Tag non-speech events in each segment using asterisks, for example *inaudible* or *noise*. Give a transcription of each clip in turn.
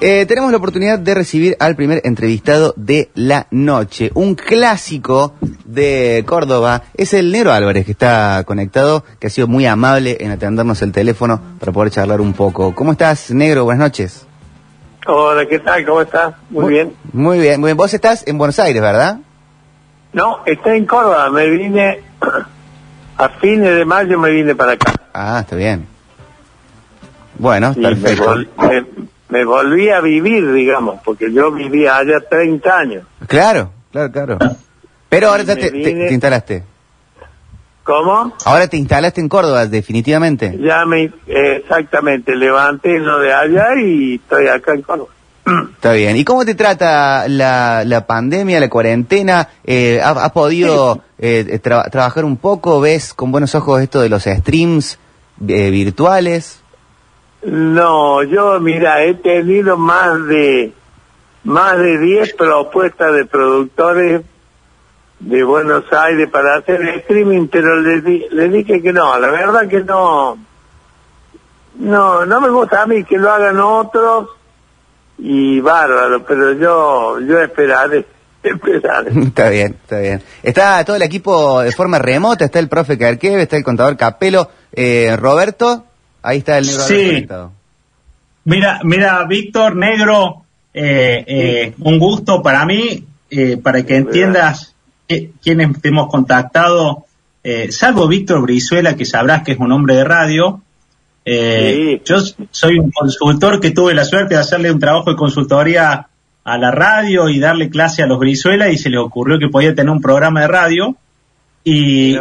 Eh, tenemos la oportunidad de recibir al primer entrevistado de la noche, un clásico de Córdoba. Es el Negro Álvarez que está conectado, que ha sido muy amable en atendernos el teléfono para poder charlar un poco. ¿Cómo estás, Negro? Buenas noches. Hola, ¿qué tal? ¿Cómo estás? Muy, bien. Muy bien, muy bien. Vos estás en Buenos Aires, ¿verdad? No, estoy en Córdoba. Me vine a fines de mayo, me vine para acá. Ah, está bien. Bueno, me, perfecto. me- me volví a vivir, digamos, porque yo vivía allá 30 años. Claro, claro, claro. Pero ahora ya te, te- vine- te instalaste. ¿Cómo? Ahora te instalaste en Córdoba, definitivamente. Ya me, eh, exactamente, levanté lo de allá y estoy acá en Córdoba. *clears throat* Está bien. ¿Y cómo te trata la, la pandemia, la cuarentena? Eh, ¿Has has podido eh, tra- trabajar un poco? ¿Ves con buenos ojos esto de los streams eh, virtuales? No, yo, mira, he tenido más de más de 10 propuestas de productores de Buenos Aires para hacer streaming, pero les, di- les dije que no, la verdad que no, no, no me gusta a mí que lo hagan otros y bárbaro, pero yo, yo esperaré, *laughs* esperaré. *laughs* está bien, está bien. Está todo el equipo de forma remota, está el profe Carquev, está el contador Capelo, eh, Roberto, ahí está el negro Sí. Mira, mira, Víctor Negro, eh, eh, un gusto para mí, eh, para que entiendas eh, quiénes te hemos contactado, salvo Víctor Brizuela, que sabrás que es un hombre de radio. Sí. Yo soy un consultor que tuve la suerte de hacerle un trabajo de consultoría a la radio y darle clase a los Brizuela y se le ocurrió que podía tener un programa de radio. Y,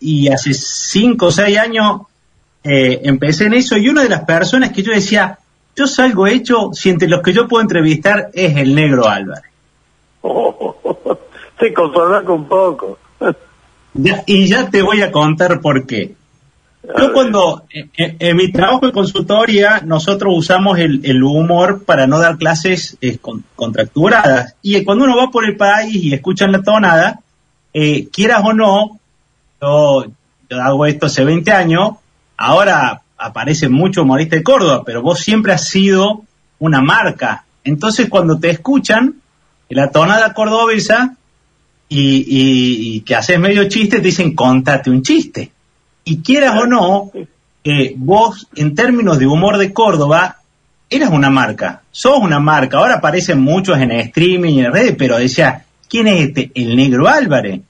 y hace cinco o seis años eh, empecé en eso y una de las personas que yo decía, yo salgo hecho si entre los que yo puedo entrevistar es el negro Álvarez. se conforma con poco. Ya- y ya te voy a contar por qué. Yo cuando, en, en- en mi trabajo de consultoría, nosotros usamos el, el humor para no dar clases eh, con- contracturadas. Y cuando uno va por el país y escuchan la tonada, eh, quieras o no, yo, yo hago esto hace 20 años, ahora aparece mucho humorista de Córdoba, pero vos siempre has sido una marca. Entonces cuando te escuchan, la tonada cordobesa, y, y- y que haces medio chiste, te dicen, contate un chiste. Y quieras o no, eh, vos, en términos de humor de Córdoba, eras una marca, sos una marca. Ahora aparecen muchos en streaming y en redes, pero decía, ¿quién es este? El negro Álvarez.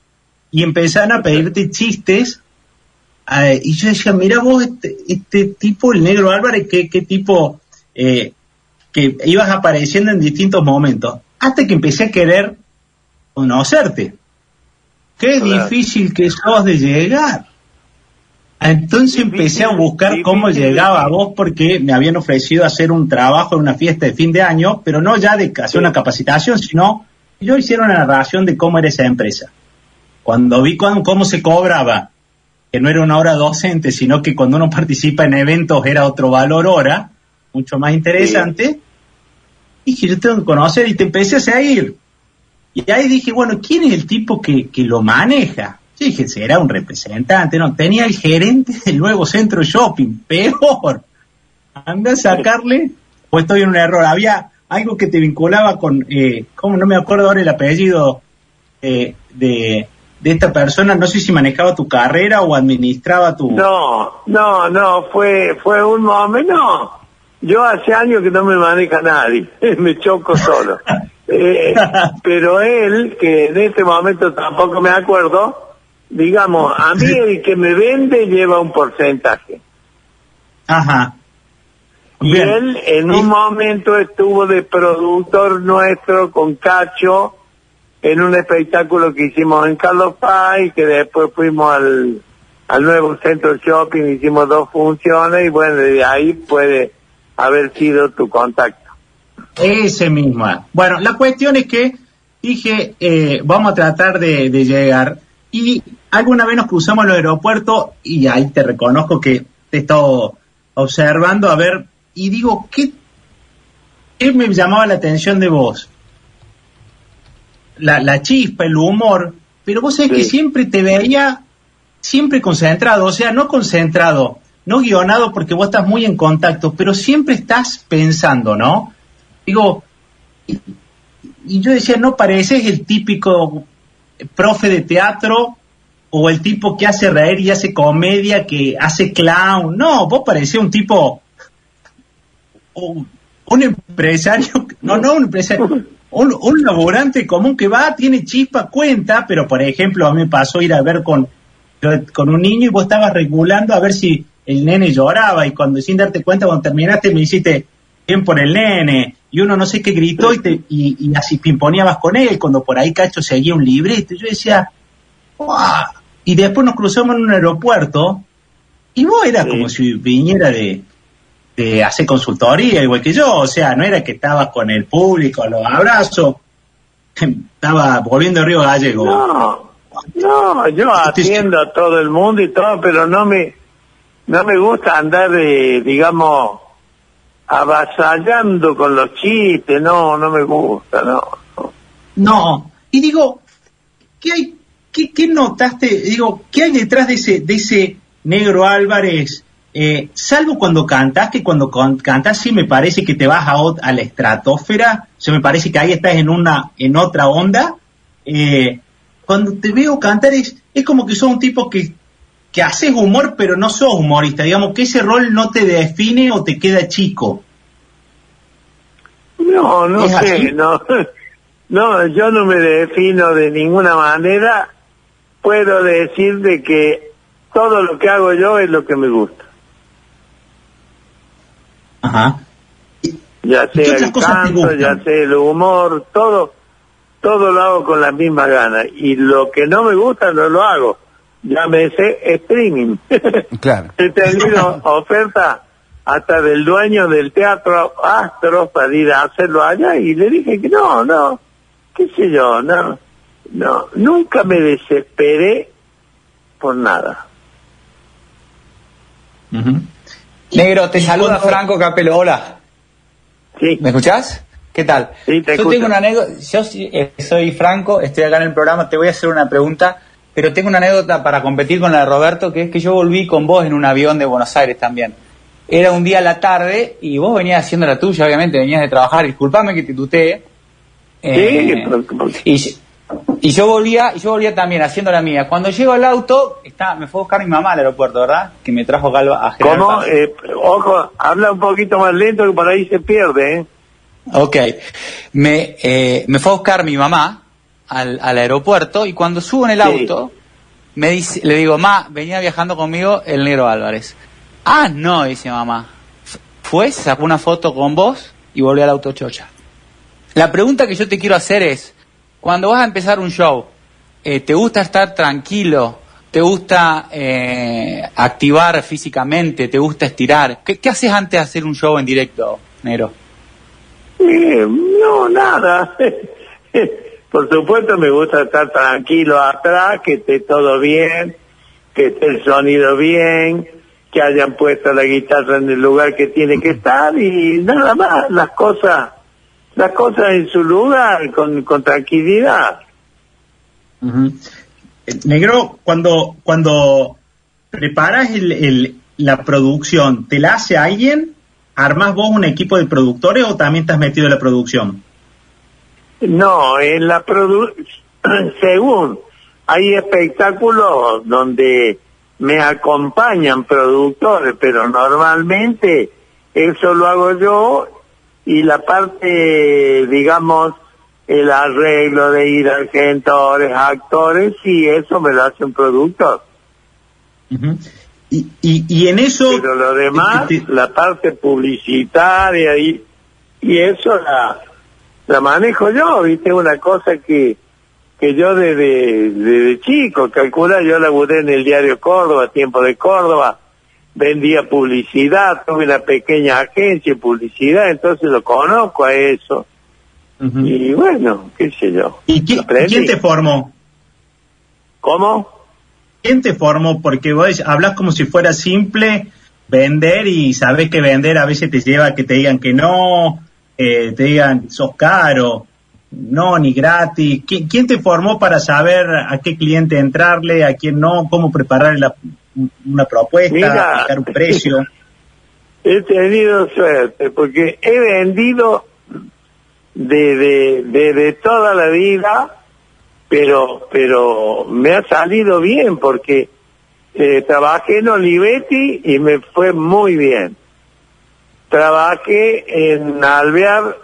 Y empezaron a pedirte chistes. Eh, y yo decía, mira vos, este, este tipo, el negro Álvarez, qué, qué tipo eh, que ibas apareciendo en distintos momentos. Hasta que empecé a querer conocerte. Qué Claro. difícil que sos de llegar. Entonces empecé a buscar cómo llegaba a vos porque me habían ofrecido hacer un trabajo en una fiesta de fin de año, pero no ya de hacer una capacitación, sino yo hicieron una narración de cómo era esa empresa. Cuando vi cuán- cómo se cobraba, que no era una hora docente, sino que cuando uno participa en eventos era otro valor hora, mucho más interesante, dije, yo tengo que conocer y te empecé a seguir. Y ahí dije, bueno, ¿quién es el tipo que, que lo maneja? Yo dije, será un representante, no, tenía el gerente del nuevo centro shopping, peor. Anda a sacarle, o estoy en un error, había algo que te vinculaba con, eh, ¿cómo no me acuerdo ahora el apellido eh, de, de esta persona? No sé si manejaba tu carrera o administraba tu... No, no, no, fue, fue un momento, no. Yo hace años que no me maneja nadie, *laughs* me choco solo. *laughs* Eh, pero él, que en este momento tampoco me acuerdo, digamos, a mí el que me vende lleva un porcentaje. Ajá. Y Bien. él en Y- un momento estuvo de productor nuestro con Cacho en un espectáculo que hicimos en Carlos Paz y que después fuimos al, al nuevo centro shopping, hicimos dos funciones y bueno, de ahí puede haber sido tu contacto. Ese mismo. Bueno, la cuestión es que dije, eh, vamos a tratar de, de llegar. Y alguna vez nos cruzamos en el aeropuerto y ahí te reconozco que te he estado observando a ver y digo, ¿qué, qué me llamaba la atención de vos? La, la chispa, el humor, pero vos sabés Sí. que siempre te veía siempre concentrado, o sea, no concentrado, no guionado porque vos estás muy en contacto, pero siempre estás pensando, ¿no? Digo, y, y yo decía, no pareces el típico profe de teatro o el tipo que hace reír y hace comedia, que hace clown. No, vos parecés un tipo, un, un empresario, *laughs* no, no un empresario, un, un laborante común que va, tiene chispa, cuenta, pero por ejemplo, a mí me pasó ir a ver con, con un niño y vos estabas regulando a ver si el nene lloraba y cuando sin darte cuenta, cuando terminaste, me hiciste bien por el nene y uno no sé qué gritó y, te, y, y así pimponeabas con él cuando por ahí Cacho seguía un libreto. Yo decía, ¡guau! Y después nos cruzamos en un aeropuerto y vos eras Sí. como si viniera de, de hacer consultoría igual que yo, o sea, no era que estabas con el público, los abrazos, *laughs* estaba volviendo a Río Gallego. No, no, yo atiendo a todo el mundo y todo, pero no me, no me gusta andar, eh, digamos, avasallando con los chistes, no, no me gusta, no. No, y digo, ¿qué hay, qué, qué notaste? Digo, ¿qué hay detrás de ese, de ese negro Álvarez? Eh, salvo cuando cantas, que cuando cantas sí me parece que te vas a, la estratosfera, o sea, me parece que ahí estás en una, en otra onda. Eh, cuando te veo cantar es, es como que sos un tipo que, que haces humor, pero no sos humorista, digamos que ese rol no te define o te queda chico. No, no ¿Es sé, así? no. *laughs* No, yo no me defino de ninguna manera. Puedo decir de que todo lo que hago yo es lo que me gusta. Ajá. Ya ¿Qué sea el canto, ya sea el humor, todo, todo lo hago con las mismas ganas. Y lo que no me gusta no lo hago. Llámese streaming. *laughs* Claro. He tenido *laughs* oferta hasta del dueño del teatro Astro para ir a hacerlo allá y le dije que no, no, qué sé yo, no, no, nunca me desesperé por nada. Ujú. Negro, te saluda cuando- Franco Capelo. Hola. Sí, ¿Me escuchás? ¿Qué tal? Sí, te yo escucho. tengo una anécdota. Yo sí, eh, soy Franco, estoy acá en el programa. Te voy a hacer una pregunta, pero tengo una anécdota para competir con la de Roberto, que es que yo volví con vos en un avión de Buenos Aires también. Era un día a la tarde y vos venías haciendo la tuya, obviamente, venías de trabajar. Disculpame que te tutee. Eh, por- y, y yo volvía, y yo volvía también haciendo la mía. Cuando llego al auto, está, me fue a buscar mi mamá al aeropuerto, ¿verdad? Que me trajo al- a General ¿cómo? Eh, ojo, habla un poquito más lento que por ahí se pierde, ¿eh? Ok. Me, eh, me fue a buscar mi mamá al, al aeropuerto y cuando subo en el Sí. auto, me dice, le digo, ma, venía viajando conmigo el negro Álvarez. Ah, no, dice mamá. Fue, sacó una foto con vos y volvió al auto chocha. La pregunta que yo te quiero hacer es, cuando vas a empezar un show, eh, ¿te gusta estar tranquilo? ¿Te gusta eh, activar físicamente? ¿Te gusta estirar? ¿Qué, ¿Qué haces antes de hacer un show en directo, negro? Eh, no, nada. *laughs* Por supuesto me gusta estar tranquilo atrás, que esté todo bien, que esté el sonido bien, que hayan puesto la guitarra en el lugar que tiene que estar y nada más, las cosas, las cosas en su lugar, con, con tranquilidad. Eh, Negro, cuando, cuando preparas el, el- la producción, ¿te la hace alguien? ¿Armas vos un equipo de productores o también estás metido en la producción? No, en la produ *clears throat* según hay espectáculos donde me acompañan productores, pero normalmente eso lo hago yo y la parte, digamos, el arreglo de ir a agentores, actores, sí, eso me lo hace un productor. Y, y, y en eso... Pero lo demás, te- te- la parte publicitaria y, y eso la, la manejo yo, viste, una cosa que, que yo desde, desde chico, calcula, yo laburé en el diario Córdoba, Tiempo de Córdoba, vendía publicidad, tuve una pequeña agencia de publicidad, entonces lo conozco a eso. Y bueno, qué sé yo. ¿Y quién te formó? ¿Cómo? ¿Quién te formó? Porque vos hablas como si fuera simple vender y sabes que vender a veces te lleva a que te digan que no, eh, te digan sos caro, no, ni gratis. ¿Qui- ¿Quién te formó para saber a qué cliente entrarle, a quién no, cómo preparar la- una propuesta, Mira. fijar un precio? *laughs* He tenido suerte porque he vendido de, de, de, de toda la vida, pero, pero me ha salido bien porque eh, trabajé en Olivetti y me fue muy bien. Trabajé en Alvear,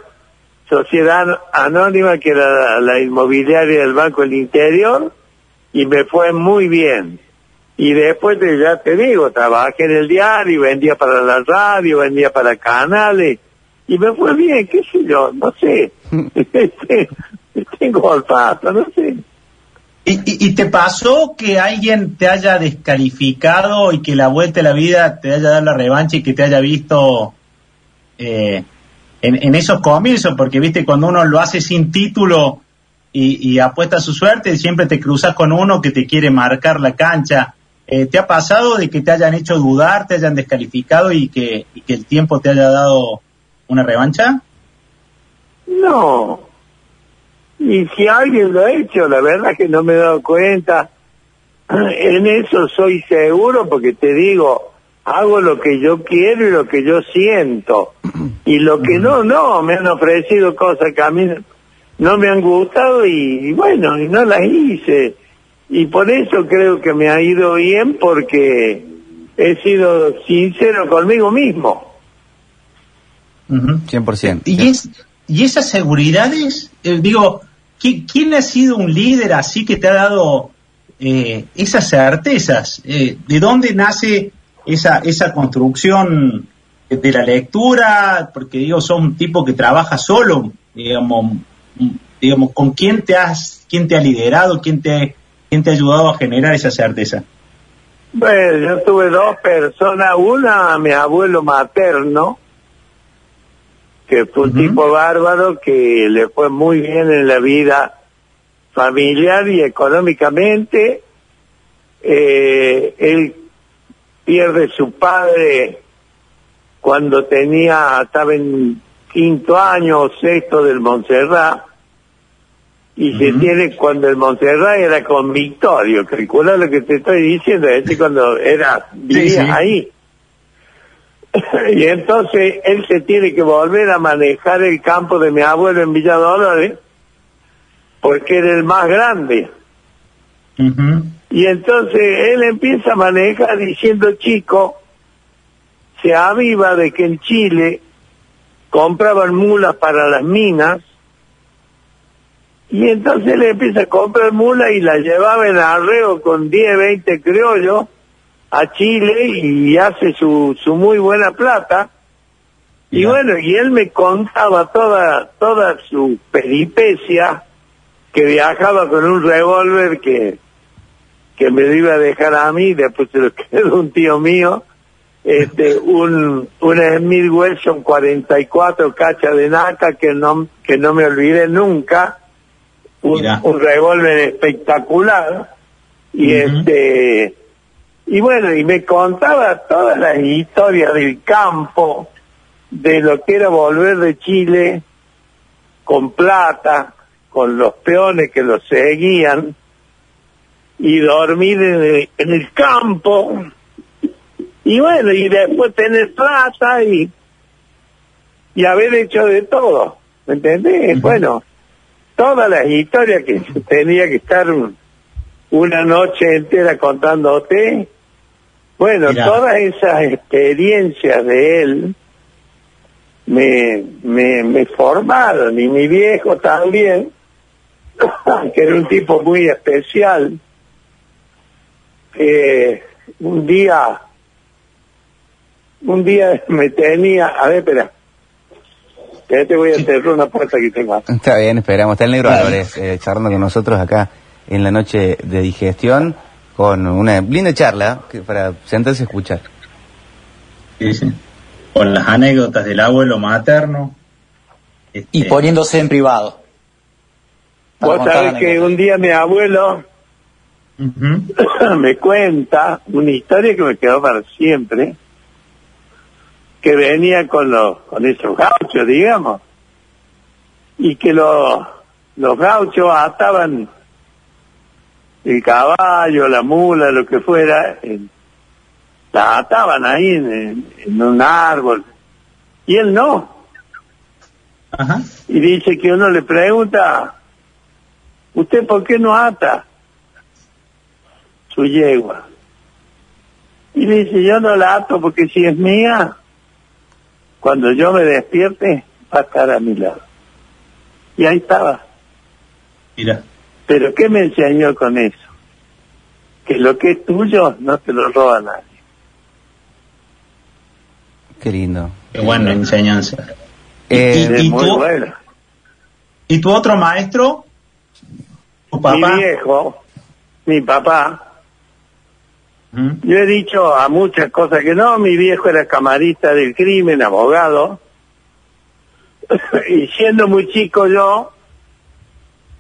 Sociedad Anónima, que era la, la inmobiliaria del Banco del Interior, y me fue muy bien. Y después de, ya te digo, trabajé en el diario, vendía para la radio, vendía para canales, y me fue bien, qué sé yo, no sé. *laughs* *laughs* Tengo olfato, no sé. ¿Y, y, te pasó que alguien te haya descalificado y que la vuelta de la vida te haya dado la revancha y que te haya visto eh, en, en esos comienzos? Porque, viste, cuando uno lo hace sin título y, y apuesta su suerte, siempre te cruzas con uno que te quiere marcar la cancha. Eh, ¿Te ha pasado de que te hayan hecho dudar, te hayan descalificado y que, y que el tiempo te haya dado una revancha? No. Y si alguien lo ha hecho, la verdad que no me he dado cuenta. *clears throat* En eso soy seguro porque te digo, hago lo que yo quiero y lo que yo siento. Y lo que no, no, me han ofrecido cosas que a mí no me han gustado y, y bueno, y no las hice. Y por eso creo que me ha ido bien porque he sido sincero conmigo mismo. Ujú. 100%. Y, es, y esas seguridades, eh, digo, ¿qui- ¿quién ha sido un líder así que te ha dado eh, esas certezas? Eh, ¿De dónde nace esa, esa construcción de la lectura? Porque digo, sos un tipo que trabaja solo, digamos, digamos, ¿con quién te has, quién te ha liderado, quién te, quién te ha ayudado a generar esa certeza? Bueno, yo tuve dos personas, una mi abuelo materno, que fue un tipo bárbaro que le fue muy bien en la vida familiar y económicamente. Eh, él pierde su padre cuando tenía, estaba en quinto año o sexto del Montserrat, y se tiene cuando el Montserrat era con Victorio, calcula lo que te estoy diciendo, es decir, cuando era, vivía sí. ahí. y entonces él se tiene que volver a manejar el campo de mi abuelo en Villa Dolores, porque era el más grande. Y entonces él empieza a manejar diciendo, chico, se aviva de que en Chile compraban mulas para las minas, y entonces él empieza a comprar mulas y las llevaba en arreo con 10, 20 criollos a Chile y hace su, su muy buena plata. Y bueno, y él me contaba toda, toda su peripecia, que viajaba con un revólver que, que me lo iba a dejar a mí, después se lo *laughs* quedó un tío mío, este, *laughs* un, un Smith Wesson 44 cacha de naca que no, que no me olvidé nunca, un, revólver espectacular, y este, y bueno, y me contaba todas las historias del campo, de lo que era volver de Chile con plata, con los peones que lo seguían, y dormir en el, en el campo, y bueno, y después tener plata y, y haber hecho de todo, ¿me entendés? Bueno, todas las historias que tenía que estar un- una noche entera contándote, bueno, Mirá. todas esas experiencias de él me, me, me formaron y mi viejo también, *coughs* que era un tipo muy especial, eh, un día, un día me tenía, a ver, espera, ya te voy a cerrar una puerta que tengo. Está bien, esperamos. Está el negro. Álvarez eh, charlando con nosotros acá en la noche de digestión con una linda charla que para sentarse a escuchar. Sí, sí. Con las anécdotas del abuelo materno. Este, Y poniéndose en privado. Vos sabés que un día mi abuelo *coughs* me cuenta una historia que me quedó para siempre, que venía con los, con esos gauchos, digamos, y que los, los gauchos ataban el caballo, la mula, lo que fuera, en- la ataban ahí en, en- un árbol, y él no. Ajá. Y dice que uno le pregunta, ¿usted por qué no ata su yegua? Y le dice, yo no la ato porque si es mía, cuando yo me despierte, va a estar a mi lado. Y ahí estaba. Mira. Pero ¿qué me enseñó con eso? Que lo que es tuyo no te lo roba nadie. Qué lindo. Qué buena enseñanza. Eh, Es ¿Y muy tú? buena. ¿Y tu otro maestro? ¿Tu papá? Mi viejo, mi papá, Yo he dicho a muchas cosas que no, mi viejo era camarista del crimen, abogado, *laughs* y siendo muy chico yo,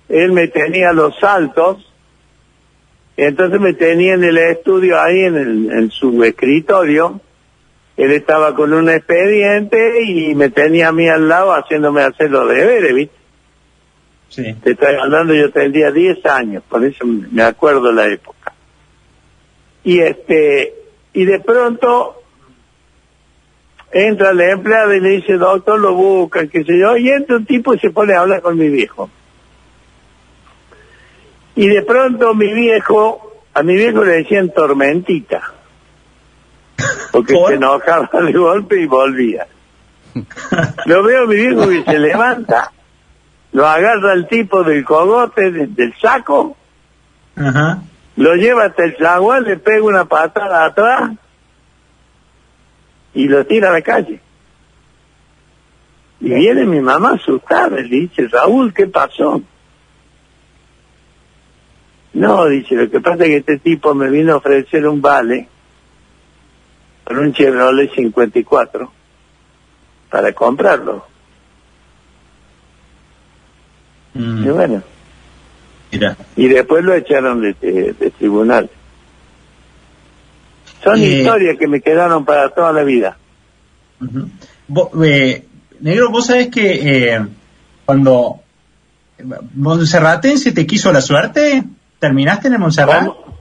él me tenía los saltos, entonces me tenía en el estudio ahí, en, el, en su escritorio, él estaba con un expediente y me tenía a mí al lado haciéndome hacer los deberes, ¿viste? Sí. Te estoy hablando, yo tendría 10 años, por eso me acuerdo la época. Y este, y de pronto entra la empleada y le dice, doctor, lo buscan, qué sé yo, y entra un tipo y se pone a hablar con mi viejo. Y de pronto mi viejo, a mi viejo le decían tormentita, porque ¿Por? se enojaba de golpe y volvía. *laughs* Lo veo a mi viejo que se levanta, lo agarra el tipo del cogote, de- del saco, Ajá. Lo lleva hasta el zaguán, le pega una patada atrás y lo tira a la calle. Y viene mi mamá asustada y le dice, Raúl, ¿qué pasó? No, dice, lo que pasa es que este tipo me vino a ofrecer un vale por un Chevrolet 54 para comprarlo. Mm, Y bueno, Mira. y después lo echaron de, de- de tribunal. Son Eh. historias que me quedaron para toda la vida. Eh, negro, vos sabés que eh, cuando Monserratense te quiso la suerte, ¿terminaste en el Montserrat? ¿Cómo?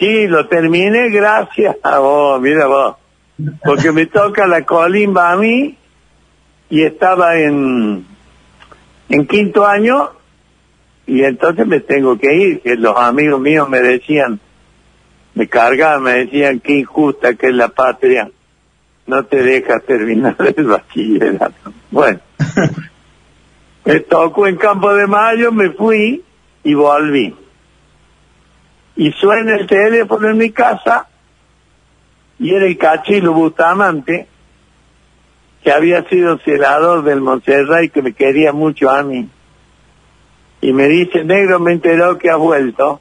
Sí, lo terminé gracias a vos, mira vos. Porque me toca la colimba a mí y estaba en, en quinto año y entonces me tengo que ir, que los amigos míos me decían, me cargaban, me decían qué injusta que es la patria, no te deja terminar *laughs* el bachillerato. Bueno, me tocó en Campo de Mayo, me fui y volví. Y suena el teléfono en mi casa y era el cachilo Bustamante, que había sido celador del Montserrat y que me quería mucho a mí. Y me dice, negro, me enteró que has vuelto.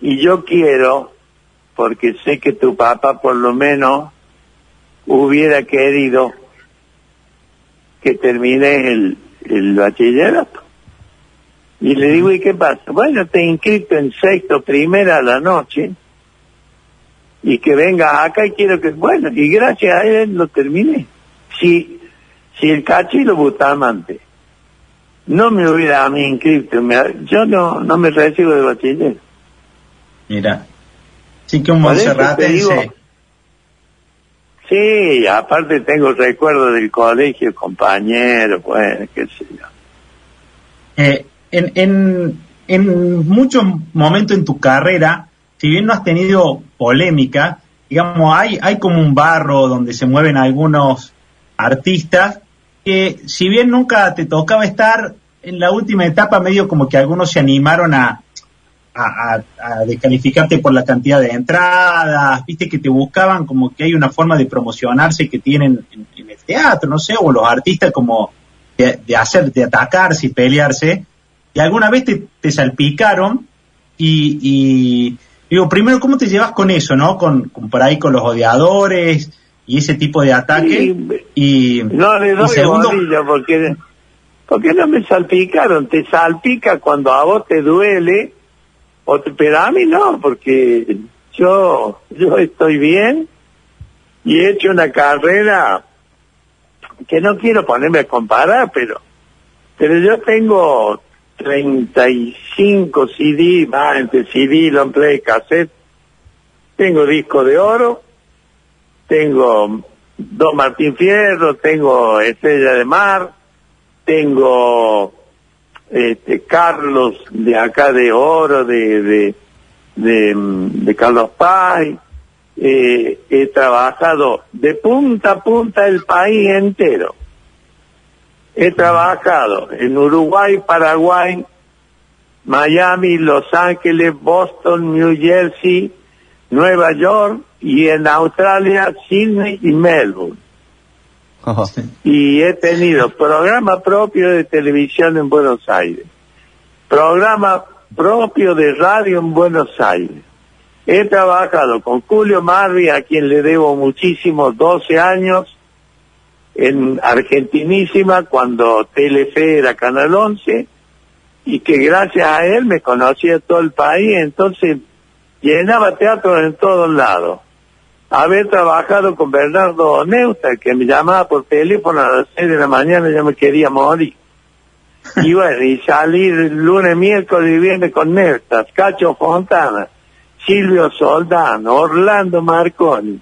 Y yo quiero, porque sé que tu papá por lo menos hubiera querido que termine el, el bachillerato. Y le digo, ¿y qué pasa? Bueno, te inscrito en sexto, primera a la noche, y que venga acá y quiero que, bueno, y gracias a él lo terminé. Si, si el cachilo Bustamante no me hubiera a mí inscrito, me- yo no, no me recibo de bachiller. Mira. Sí que un Monserratense. Sí, aparte tengo recuerdos del colegio, compañeros, bueno, qué sé yo. Eh, en, en, en muchos momentos en tu carrera, si bien no has tenido polémica, digamos, hay, hay como un barro donde se mueven algunos artistas que si bien nunca te tocaba estar en la última etapa, medio como que algunos se animaron a, a, descalificarte por la cantidad de entradas, viste que te buscaban como que hay una forma de promocionarse que tienen en, el teatro, no sé, o los artistas como de, hacer, de atacarse y pelearse, y alguna vez te, salpicaron y, y digo, primero, ¿cómo te llevas con eso, no? Con por ahí con los odiadores y ese tipo de ataque. Y, No le doy segundo, porque, porque no me salpicaron. Te salpica cuando a vos te duele, o te- pero a mí no, porque yo, yo estoy bien y he hecho una carrera que no quiero ponerme a comparar, pero, pero yo tengo 35 CD, más entre CD, long play, cassette, tengo disco de oro, tengo dos Martín Fierro, tengo Estrella de Mar, tengo este, Carlos de acá de Oro, de, de, de, Carlos Paz, eh, he trabajado de punta a punta el país entero. He trabajado en Uruguay, Paraguay, Miami, Los Ángeles, Boston, New Jersey, Nueva York y en Australia, Sydney y Melbourne. Y he tenido programa propio de televisión en Buenos Aires, programa propio de radio en Buenos Aires. He trabajado con Julio Marvi, a quien le debo muchísimo, 12 años, en Argentinísima, cuando Telefe era Canal 11, y que gracias a él me conocía todo el país, entonces llenaba teatro en todos lados. Haber trabajado con Bernardo Neusta, que me llamaba por teléfono a las 6 de la mañana, ya me quería morir. Y bueno, y salir lunes, miércoles y viernes con Neusta, Cacho Fontana, Silvio Soldano, Orlando Marconi,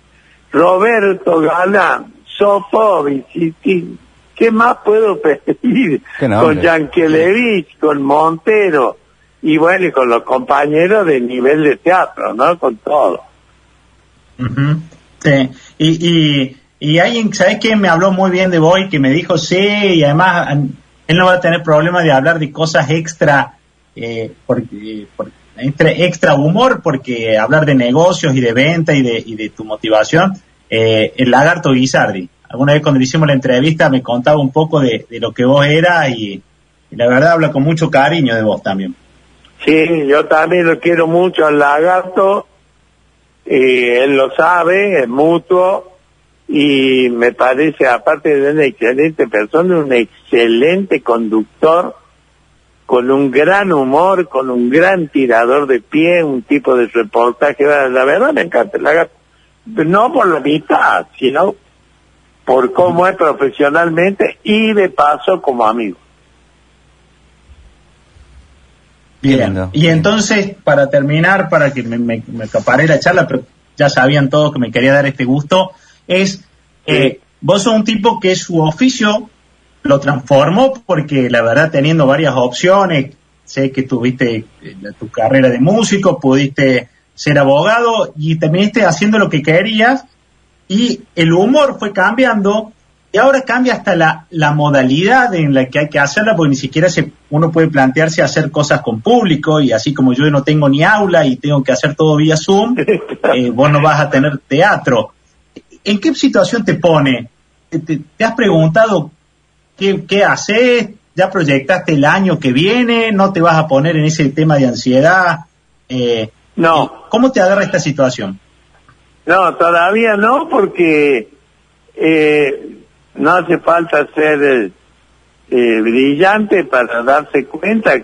Roberto Galán, Sofovich, y, ¿qué más puedo pedir? Con Yankelevich, con Montero, y bueno, y con los compañeros de nivel de teatro, ¿no? Con todo. Sí, y, y, y alguien, ¿sabes qué? Me habló muy bien de Boy, que me dijo, sí, y además él no va a tener problema de hablar de cosas extra, eh, porque, extra humor, porque hablar de negocios y de venta y de, y de tu motivación, eh, el lagarto Guisardi. Alguna vez cuando le hicimos la entrevista me contaba un poco de, lo que vos eras y, la verdad habla con mucho cariño de vos también. Sí, yo también lo quiero mucho al lagarto, y él lo sabe, es mutuo, y me parece, aparte de una excelente persona, un excelente conductor, con un gran humor, con un gran tirador de pie, un tipo de reportaje, la verdad me encanta lagarto, no por la mitad, sino por cómo es profesionalmente y de paso como amigo. Bien, y entonces, para terminar, para que me, me, la charla, pero ya sabían todos que me quería dar este gusto, es, eh, vos sos un tipo que su oficio lo transformó porque la verdad teniendo varias opciones, sé que tuviste eh, tu carrera de músico, pudiste ser abogado y terminaste haciendo lo que querías y el humor fue cambiando y ahora cambia hasta la, la modalidad en la que hay que hacerla, porque ni siquiera se, uno puede plantearse hacer cosas con público, y así como yo no tengo ni aula y tengo que hacer todo vía Zoom, *laughs* eh, vos no vas a tener teatro. ¿En qué situación te pone? ¿Te, has preguntado qué, qué haces? ¿Ya proyectaste el año que viene? ¿No te vas a poner en ese tema de ansiedad? Eh, no. ¿Cómo te agarra esta situación? No, todavía no, porque eh, no hace falta ser eh, brillante para darse cuenta.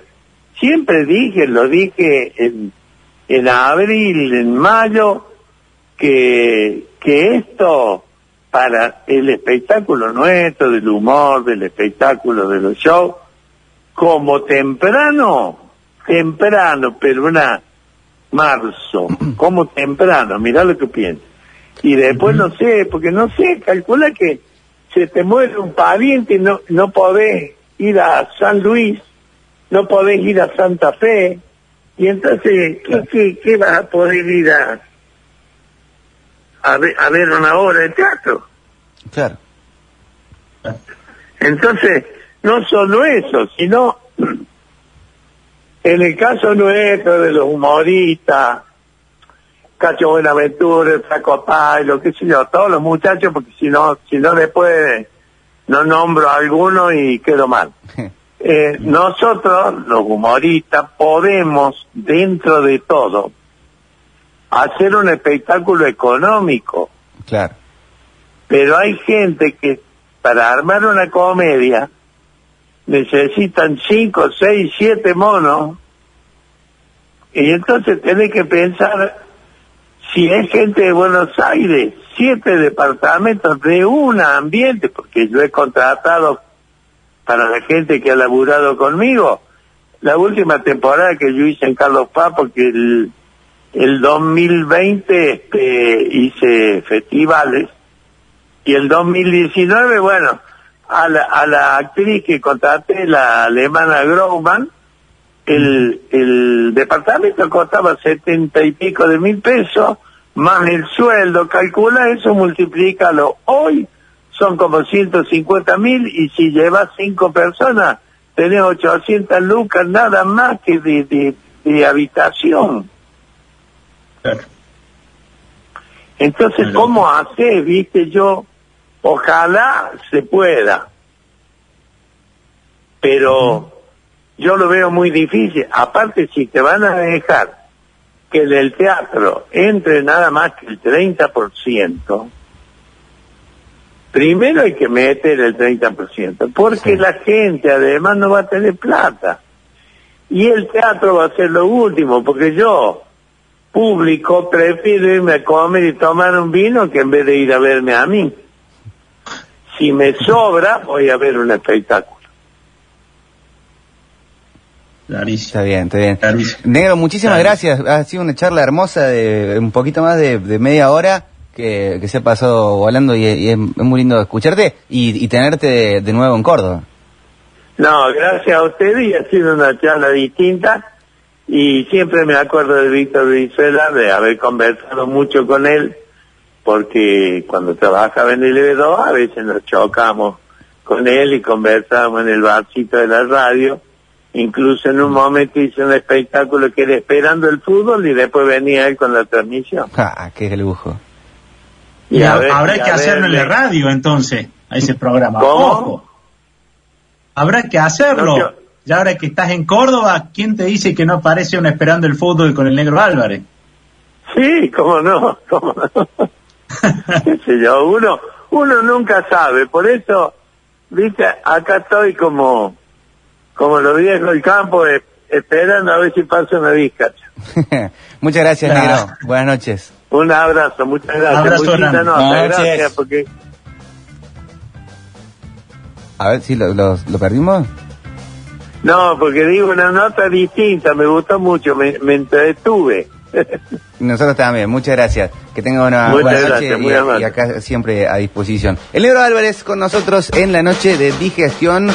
Siempre dije, lo dije en, en abril, en mayo, que, que esto para el espectáculo nuestro, del humor, del espectáculo, de los shows, como temprano, temprano, pero una marzo, *clears throat* como temprano, mira lo que pienso. Y después no sé, porque no sé, calcula que se te muere un pariente y no, no podés ir a San Luis, no podés ir a Santa Fe, y entonces, ¿qué, qué, qué vas a poder ir a, a, ver, a ver una obra de teatro? Claro. Entonces, no solo eso, sino en el caso nuestro de los humoristas, Cacho Buenaventura, el Flaco lo que sé yo, todos los muchachos, porque si no, si no después no nombro a alguno y quedo mal. *laughs* Eh, nosotros, los humoristas, podemos, dentro de todo, hacer un espectáculo económico. Claro. Pero hay gente que para armar una comedia necesitan cinco, seis, siete monos y entonces tenés que pensar si es gente de Buenos Aires, siete departamentos de un ambiente, porque yo he contratado para la gente que ha laburado conmigo, la última temporada que yo hice en Carlos Paz, porque el, el 2020 este, hice festivales, Y el 2019, bueno, a la, a la actriz que contraté, la alemana Grauman, el, el departamento costaba setenta y pico de mil pesos, más el sueldo, calcula eso, multiplícalo. Hoy son como 150 mil y si llevas cinco personas, tenés 800 lucas nada más que de, de, de habitación. Claro. Entonces, Claro. ¿cómo hacer? Viste, yo, ojalá se pueda, pero yo lo veo muy difícil. Aparte, si te van a dejar que en el teatro entre nada más que el 30%, primero hay que meter el 30%, porque Sí. la gente además no va a tener plata. Y el teatro va a ser lo último, porque yo, público, prefiero irme a comer y tomar un vino que en vez de ir a verme a mí. Si me sobra, voy a ver un espectáculo. Clarísimo. Está bien, está bien. Clarísimo. Negro, muchísimas gracias. Ha sido una charla hermosa de un poquito más de, de media hora que, que se ha pasado volando y, y es, es muy lindo escucharte y, y tenerte de, de nuevo en Córdoba. No, gracias a ustedes y ha sido una charla distinta y siempre me acuerdo de Víctor Brizuela, de haber conversado mucho con él, porque cuando trabajaba en el EB2 a veces nos chocamos con él y conversábamos en el barcito de la radio. Incluso en un momento hice un espectáculo que era esperando el fútbol y después venía él con la transmisión. Ah, qué lujo. Y, a ha- ver- habrá y que hacerlo en la radio entonces, a ese programa. ¿Cómo? Ojo. Habrá que hacerlo. No, yo- Ya ahora que estás en Córdoba, ¿quién te dice que no aparece un esperando el fútbol con el negro Álvarez? Sí, cómo no, cómo no. *laughs* qué sé yo, uno, uno nunca sabe, por eso, viste, acá estoy como, como los viejos del campo, eh, esperando a ver si pasa una vizcacha. *laughs* Muchas gracias, Claro. Negro. Buenas noches. Un abrazo, muchas gracias. Abrazo linda grande. nota, Buenas noches. gracias, porque, A ver si lo, lo, lo perdimos. no, porque digo una nota distinta, me gustó mucho, me, me entretuve. *laughs* Nosotros también, muchas gracias. Que tengan una Muchas buena gracias, noche muy y, amable. y acá siempre a disposición. El Negro Álvarez con nosotros en la noche de digestión